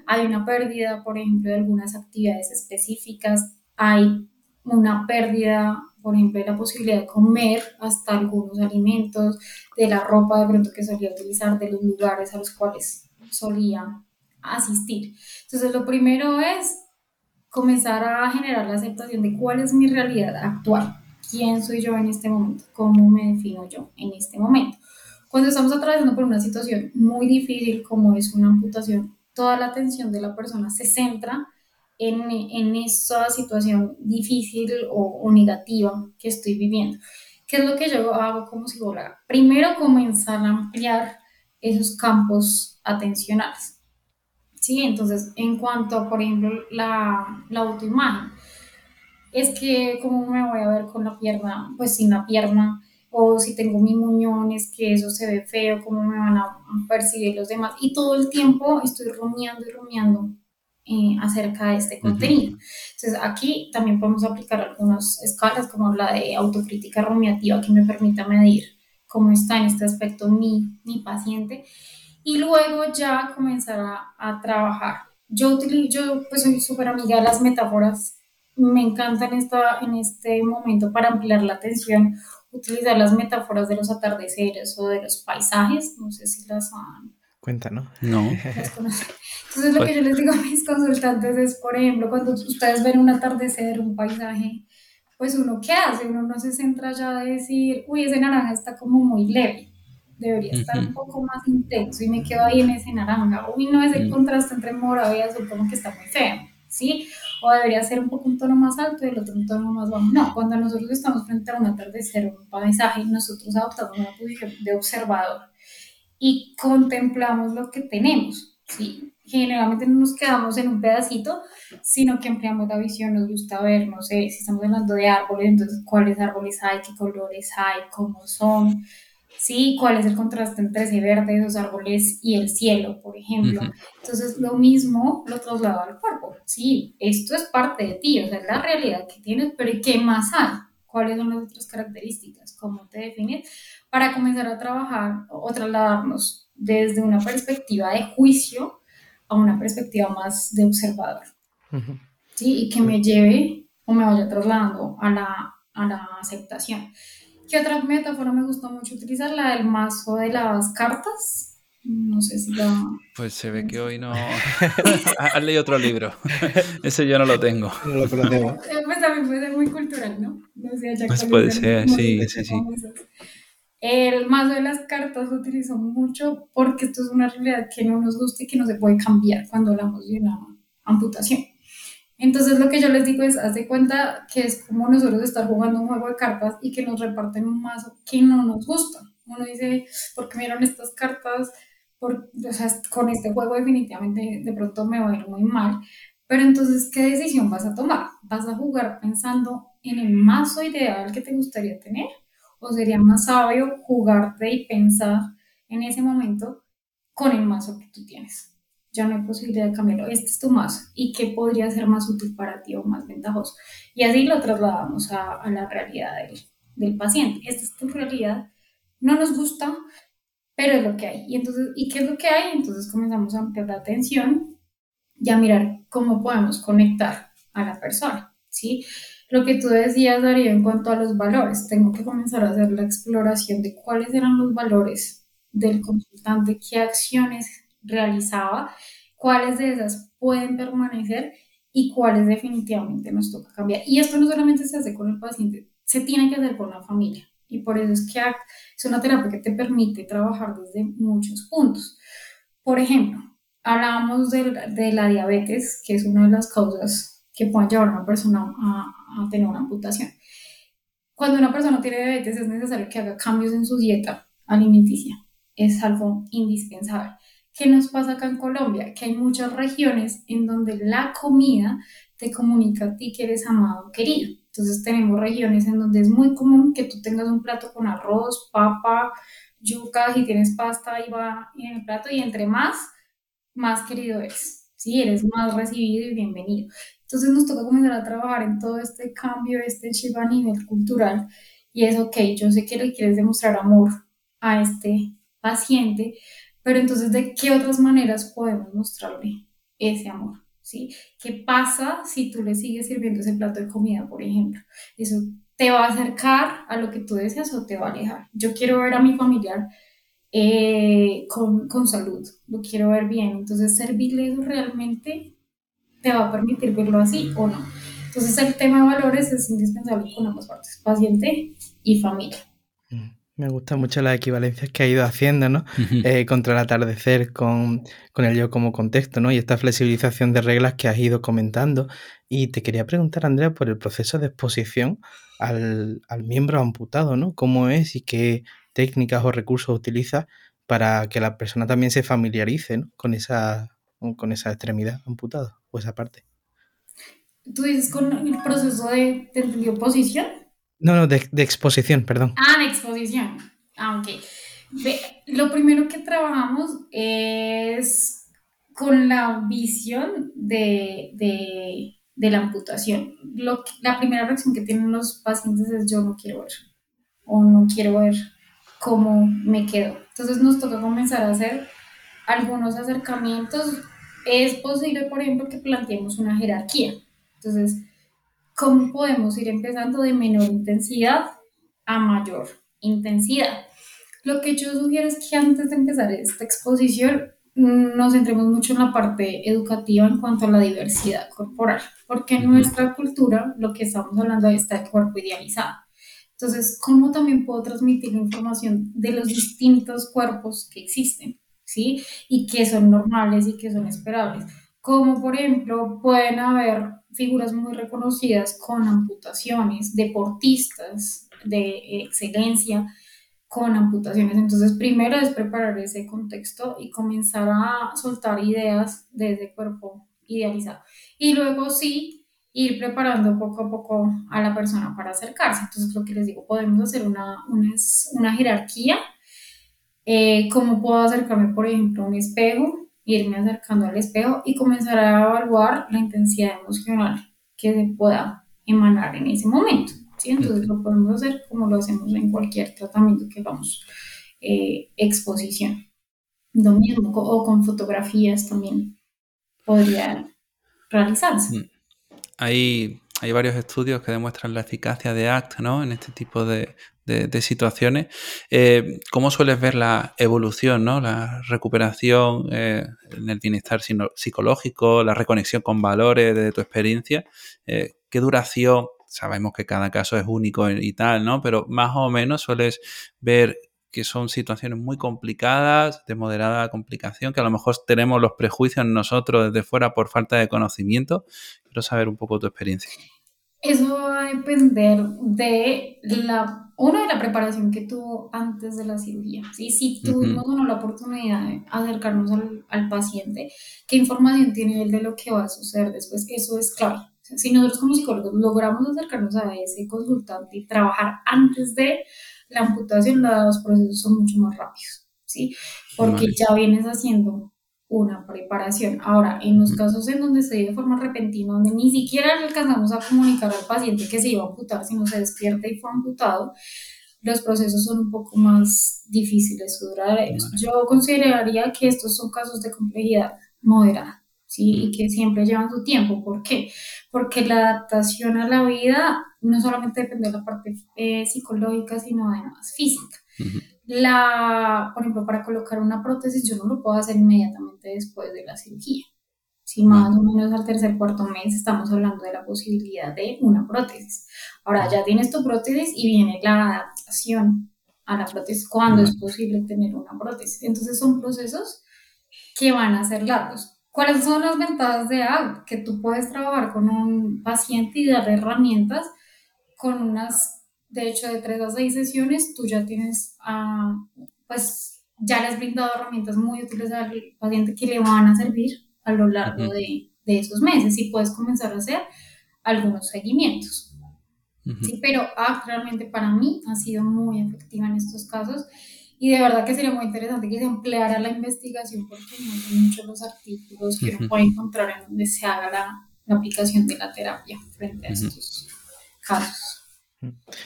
Hay una pérdida, por ejemplo, de algunas actividades específicas. Hay una pérdida por ejemplo, de la posibilidad de comer hasta algunos alimentos, de la ropa de pronto que solía utilizar, de los lugares a los cuales solía asistir. Entonces, lo primero es comenzar a generar la aceptación de cuál es mi realidad actual, quién soy yo en este momento, cómo me defino yo en este momento. Cuando estamos atravesando por una situación muy difícil como es una amputación, toda la atención de la persona se centra en, en esa situación difícil o, negativa que estoy viviendo. ¿Qué es lo que yo hago como psicóloga? Primero, comenzar a ampliar esos campos atencionales. Sí, entonces, en cuanto por ejemplo, la, la autoimagen, es que cómo me voy a ver con la pierna, pues sin la pierna, o si tengo mis muñones, que eso se ve feo, cómo me van a percibir los demás. Y todo el tiempo estoy rumiando y rumiando eh, acerca de este contenido. Entonces aquí también podemos aplicar algunas escalas como la de autocrítica rumiativa que me permita medir cómo está en este aspecto mi, mi paciente y luego ya comenzar a, a trabajar. Yo, yo pues soy súper amiga de las metáforas, me encantan esta, en este momento para ampliar la atención utilizar las metáforas de los atardeceres o de los paisajes, no sé si las han... Cuéntanos. No. Entonces lo que pues yo les digo a mis consultantes es, por ejemplo, cuando ustedes ven un atardecer, un paisaje, pues uno qué hace, uno no se centra ya a decir, uy, ese naranja está como muy leve, debería estar un poco más intenso y me quedo ahí en ese naranja, uy, no, ese contraste entre morado y azul como que está muy feo, ¿sí? O debería ser un poco un tono más alto y el otro un tono más bajo. No, cuando nosotros estamos frente a un atardecer un paisaje, nosotros adoptamos una posición de observador y contemplamos lo que tenemos, ¿sí? generalmente no nos quedamos en un pedacito, sino que ampliamos la visión, nos gusta ver, no sé, si estamos hablando de árboles, entonces cuáles árboles hay, qué colores hay, cómo son, sí, cuál es el contraste entre ese verde de esos árboles y el cielo, por ejemplo. Entonces lo mismo lo traslado al cuerpo, sí, esto es parte de ti, o sea, es la realidad que tienes, pero ¿qué más hay? ¿Cuáles son las otras características? ¿Cómo te defines? Para comenzar a trabajar o trasladarnos desde una perspectiva de juicio a una perspectiva más de observador. ¿sí? Y que me lleve o me vaya trasladando a la, a la aceptación. ¿Qué otra metáfora me gusta mucho utilizar? La del mazo de las cartas. No sé si la... Pues se ve que hoy no... Has leído otro libro. Ese yo no lo tengo. No lo conocemos. Eh, pues también puede ser muy cultural, ¿no? No sé, ya pues puede ser, sí, sí, sí. El mazo de las cartas lo utilizo mucho porque esto es una realidad que no nos gusta y que no se puede cambiar cuando hablamos de una amputación. Entonces lo que yo les digo es, haz de cuenta que es como nosotros estar jugando un juego de cartas y que nos reparten un mazo que no nos gusta. Uno dice, ¿por qué miran estas cartas? Por, o sea, con este juego definitivamente de pronto me va a ir muy mal. Pero entonces, ¿qué decisión vas a tomar? ¿Vas a jugar pensando en el mazo ideal que te gustaría tener? o sería más sabio jugarte y pensar en ese momento con el mazo que tú tienes. Ya no hay posibilidad de cambiarlo. Este es tu mazo y qué podría ser más útil para ti o más ventajoso. Y así lo trasladamos a, la realidad del, del, paciente. Esta es tu realidad. No nos gusta, pero es lo que hay. Y entonces, ¿y qué es lo que hay? Entonces comenzamos a ampliar la atención y a mirar cómo podemos conectar a la persona, ¿sí? Lo que tú decías, Darío, en cuanto a los valores, tengo que comenzar a hacer la exploración de cuáles eran los valores del consultante, qué acciones realizaba, cuáles de esas pueden permanecer y cuáles definitivamente nos toca cambiar. Y esto no solamente se hace con el paciente, se tiene que hacer con la familia. Y por eso es que es una terapia que te permite trabajar desde muchos puntos. Por ejemplo, hablábamos de, de la diabetes, que es una de las causas que puedan llevar a una persona a, a tener una amputación. Cuando una persona tiene diabetes es necesario que haga cambios en su dieta alimenticia. Es algo indispensable. ¿Qué nos pasa acá en Colombia? Que hay muchas regiones en donde la comida te comunica a ti que eres amado o querido. Entonces tenemos regiones en donde es muy común que tú tengas un plato con arroz, papa, yuca, y tienes pasta, ahí va en el plato y entre más, más querido eres. Sí, eres más recibido y bienvenido. Entonces nos toca comenzar a trabajar en todo este cambio, este chip a nivel cultural. Y es ok, yo sé que le quieres demostrar amor a este paciente, pero entonces ¿de qué otras maneras podemos mostrarle ese amor? ¿Sí? ¿Qué pasa si tú le sigues sirviendo ese plato de comida, por ejemplo? Eso te va a acercar a lo que tú deseas o te va a alejar. Yo quiero ver a mi familiar eh, con, con, salud, lo quiero ver bien. Entonces, servirle eso realmente te va a permitir verlo así o no. Entonces el tema de valores es indispensable con ambas partes, paciente y familia. Me gustan mucho las equivalencias que ha ido haciendo, ¿no? Eh, contra el atardecer con, con, el yo como contexto, ¿no? Y esta flexibilización de reglas que has ido comentando. Y te quería preguntar, Andrea, por el proceso de exposición al, al miembro amputado, ¿no? ¿Cómo es y qué técnicas o recursos utiliza para que la persona también se familiarice ¿no? con, esa, con esa extremidad amputada o esa parte? ¿Tú dices con el proceso de, de oposición? No, no, de, de, exposición, perdón. Ah, de exposición. Ah, ok. lo primero que trabajamos es con la visión de, de, la amputación. Lo, la primera reacción que tienen los pacientes es yo no quiero ver o no quiero ver cómo me quedo. Entonces nos toca comenzar a hacer algunos acercamientos. Es posible, por ejemplo, que planteemos una jerarquía. Entonces, ¿cómo podemos ir empezando de menor intensidad a mayor intensidad? Lo que yo sugiero es que antes de empezar esta exposición nos centremos mucho en la parte educativa en cuanto a la diversidad corporal, porque en nuestra cultura lo que estamos hablando está el cuerpo idealizado. Entonces, ¿cómo también puedo transmitir información de los distintos cuerpos que existen, ¿sí? Y que son normales y que son esperables? Como por ejemplo, pueden haber figuras muy reconocidas con amputaciones, deportistas de excelencia con amputaciones. Entonces, primero es preparar ese contexto y comenzar a soltar ideas de ese cuerpo idealizado. Y luego sí, ir preparando poco a poco a la persona para acercarse. Entonces, lo que les digo, podemos hacer una, una, una jerarquía. Eh, ¿Cómo puedo acercarme, por ejemplo, a un espejo? Irme acercando al espejo y comenzar a evaluar la intensidad emocional que se pueda emanar en ese momento. ¿sí? Entonces lo podemos hacer como lo hacemos en cualquier tratamiento que hagamos, eh, exposición. Lo mismo, o con fotografías también podría realizarse. Mm. Hay, hay varios estudios que demuestran la eficacia de ACT ¿no? en este tipo de, situaciones. Eh, ¿Cómo sueles ver la evolución, ¿no? la recuperación eh, en el bienestar psicológico, la reconexión con valores de tu experiencia? Eh, ¿Qué duración? Sabemos que cada caso es único y tal, ¿no? Pero más o menos sueles ver que son situaciones muy complicadas, de moderada complicación, que a lo mejor tenemos los prejuicios nosotros desde fuera por falta de conocimiento. Quiero saber un poco tu experiencia. Eso va a depender de la, uno, de la preparación que tuvo antes de la cirugía. ¿sí? Si tuvimos uh la oportunidad de acercarnos al, al, paciente, qué información tiene él de lo que va a suceder después, eso es clave. si nosotros como psicólogos logramos acercarnos a ese consultante y trabajar antes de la amputación, los procesos son mucho más rápidos, ¿sí? Porque ya vienes haciendo una preparación. Ahora, en los casos en donde se dio de forma repentina, donde ni siquiera alcanzamos a comunicar al paciente que se iba a amputar, sino se despierta y fue amputado, los procesos son un poco más difíciles o duraderos. Yo consideraría que estos son casos de complejidad moderada, ¿sí? Y que siempre llevan su tiempo. ¿Por qué? Porque la adaptación a la vida no solamente depende de la parte eh, psicológica, sino además física. La, por ejemplo, para colocar una prótesis yo no lo puedo hacer inmediatamente después de la cirugía. Si más o menos al tercer, cuarto mes estamos hablando de la posibilidad de una prótesis. Ahora ya tienes tu prótesis y viene la adaptación a la prótesis, cuando es posible tener una prótesis. Entonces son procesos que van a ser largos. ¿Cuáles son las ventajas de ACT? Que tú puedes trabajar con un paciente y darle herramientas con unas de hecho, de tres a seis sesiones, tú ya tienes, ah, pues, ya le has brindado herramientas muy útiles al paciente que le van a servir a lo largo de, de, esos meses y puedes comenzar a hacer algunos seguimientos. Sí, pero ah, realmente para mí ha sido muy efectiva en estos casos y de verdad que sería muy interesante que se empleara la investigación porque no son muchos los artículos que uno puede encontrar en donde se haga la, la aplicación de la terapia frente a estos casos.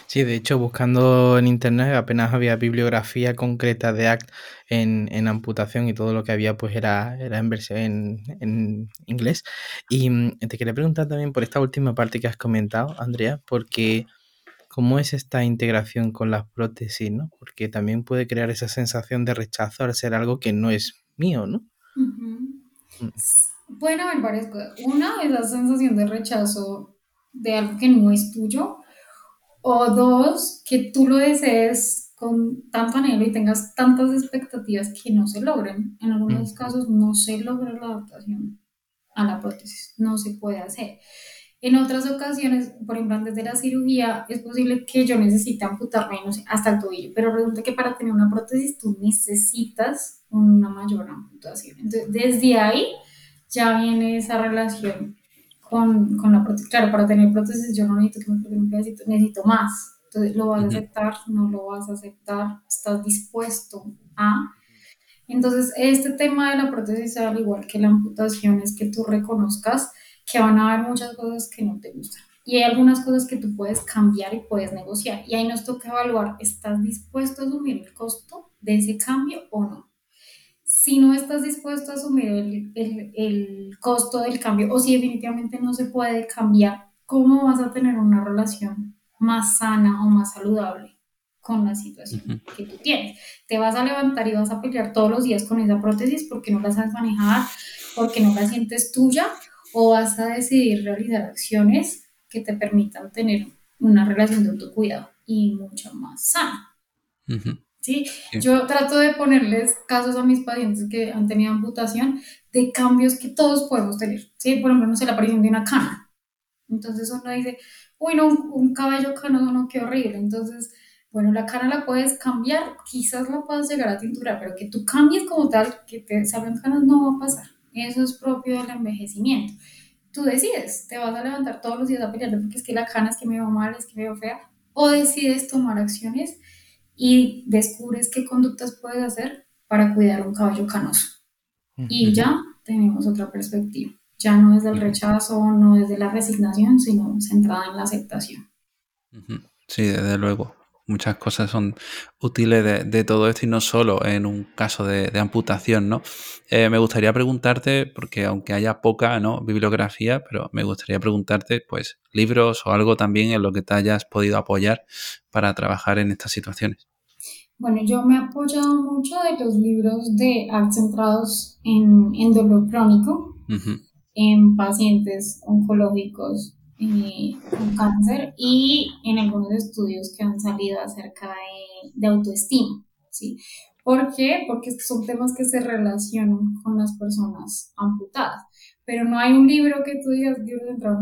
Sí, de hecho, buscando en internet apenas había bibliografía concreta de ACT en, amputación y todo lo que había pues era, era en versión en, inglés. Y mm, te quería preguntar también por esta última parte que has comentado, Andrea, porque cómo es esta integración con las prótesis, ¿no? Porque también puede crear esa sensación de rechazo al ser algo que no es mío, ¿no? Mm. Pueden haber varias cosas. Una es la sensación de rechazo de algo que no es tuyo o dos, que tú lo desees con tanto anhelo y tengas tantas expectativas que no se logren. En algunos casos no se logra la adaptación a la prótesis, no se puede hacer. En otras ocasiones, por ejemplo, antes de la cirugía, es posible que yo necesite amputarme no hasta el tobillo, pero resulta que para tener una prótesis tú necesitas una mayor amputación. Entonces, desde ahí ya viene esa relación con, con la prótesis. Claro, para tener prótesis yo no necesito que me toque un pedacito, necesito más. Entonces, ¿lo vas a aceptar? ¿No lo vas a aceptar? ¿Estás dispuesto a...? Entonces, este tema de la prótesis, al igual que la amputación, es que tú reconozcas que van a haber muchas cosas que no te gustan. Y hay algunas cosas que tú puedes cambiar y puedes negociar. Y ahí nos toca evaluar, ¿estás dispuesto a asumir el costo de ese cambio o no? Si no estás dispuesto a asumir el, el, el costo del cambio o si definitivamente no se puede cambiar, ¿cómo vas a tener una relación más sana o más saludable con la situación que tú tienes? Te vas a levantar y vas a pelear todos los días con esa prótesis porque no la sabes manejar, porque no la sientes tuya o vas a decidir realizar acciones que te permitan tener una relación de autocuidado y mucho más sana. ¿Sí? Yo trato de ponerles casos a mis pacientes que han tenido amputación de cambios que todos podemos tener. ¿sí? Por ejemplo, no sé, la aparición de una cana. Entonces uno dice, uy, no, un, cabello canoso, no, qué horrible. Entonces, bueno, la cara la puedes cambiar, quizás la puedas llegar a tinturar, pero que tú cambies como tal, que te salgan canas, no va a pasar. Eso es propio del envejecimiento. Tú decides, te vas a levantar todos los días a pelear porque es que la cana es que me veo mal, es que me veo fea, o decides tomar acciones y descubres qué conductas puedes hacer para cuidar un cabello canoso. Y ya tenemos otra perspectiva. Ya no es del rechazo, no es de la resignación, sino centrada en la aceptación. Sí, desde luego muchas cosas son útiles de, todo esto y no solo en un caso de, amputación, ¿no? Eh, me gustaría preguntarte, porque aunque haya poca ¿no? bibliografía, pero me gustaría preguntarte, pues, libros o algo también en lo que te hayas podido apoyar para trabajar en estas situaciones. Bueno, yo me he apoyado mucho de los libros de centrados en, en dolor crónico, en pacientes oncológicos con cáncer y en algunos estudios que han salido acerca de, de autoestima, ¿sí? ¿Por qué? Porque son temas que se relacionan con las personas amputadas. Pero no hay un libro que tú digas, libro de entrada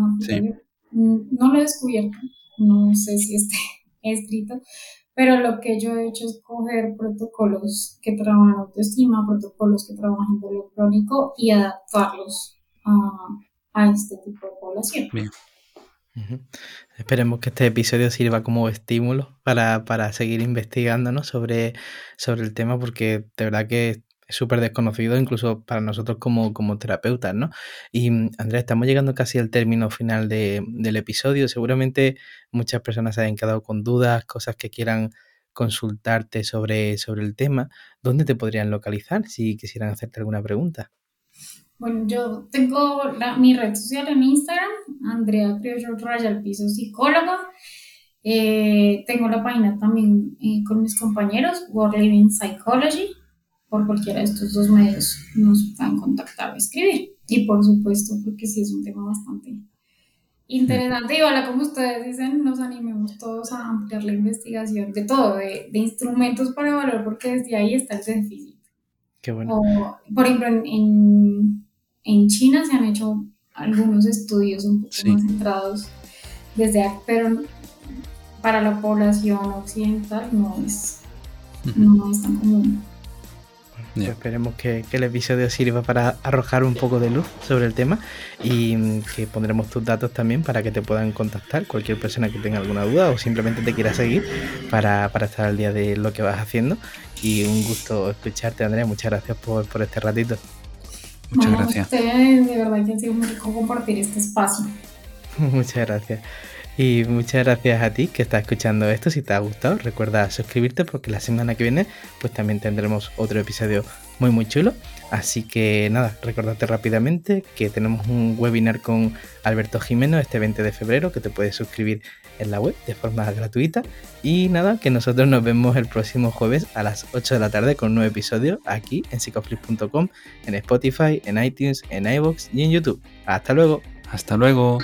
No lo he descubierto, no sé si esté escrito, pero lo que yo he hecho es coger protocolos que trabajan autoestima, protocolos que trabajan dolor crónico y adaptarlos a, a este tipo de población. Bien. Esperemos que este episodio sirva como estímulo para, para seguir investigando sobre, sobre el tema, porque de verdad que es súper desconocido, incluso para nosotros como, como terapeutas, ¿no? Y Andrea, estamos llegando casi al término final del episodio. Seguramente muchas personas se hayan quedado con dudas, cosas que quieran consultarte sobre, sobre el tema. ¿Dónde te podrían localizar si quisieran hacerte alguna pregunta? Bueno, yo tengo mi red social en Instagram, Andrea Criollo Raya, piso psicólogo. Eh, tengo la página también eh, con mis compañeros, World Living Psychology. Por cualquiera de estos dos medios nos pueden contactar o escribir. Y por supuesto, porque sí es un tema bastante interesante. Y ojalá, como ustedes dicen, nos animemos todos a ampliar la investigación de todo, de, de instrumentos para evaluar, porque desde ahí está el déficit. Qué bueno. por ejemplo, en en China se han hecho algunos estudios un poco más centrados desde pero para la población occidental no es, no es tan común. esperemos que, el episodio sirva para arrojar un poco de luz sobre el tema y que pondremos tus datos también para que te puedan contactar cualquier persona que tenga alguna duda o simplemente te quiera seguir para, estar al día de lo que vas haciendo. Y un gusto escucharte, Andrea. Muchas gracias por, por este ratito. Muchas gracias. Ustedes, de verdad que ha sido muy rico compartir este espacio. Muchas gracias. Y muchas gracias a ti que estás escuchando esto. Si te ha gustado, recuerda suscribirte porque la semana que viene pues también tendremos otro episodio muy muy chulo. Así que nada, recordate rápidamente que tenemos un webinar con Alberto Jimeno este 20 de febrero que te puedes suscribir en la web de forma gratuita. Y nada, que nosotros nos vemos el próximo jueves a las 8 de la tarde con un nuevo episodio aquí en psicoflip.com, en Spotify, en iTunes, en iVoox y en YouTube. Hasta luego. Hasta luego.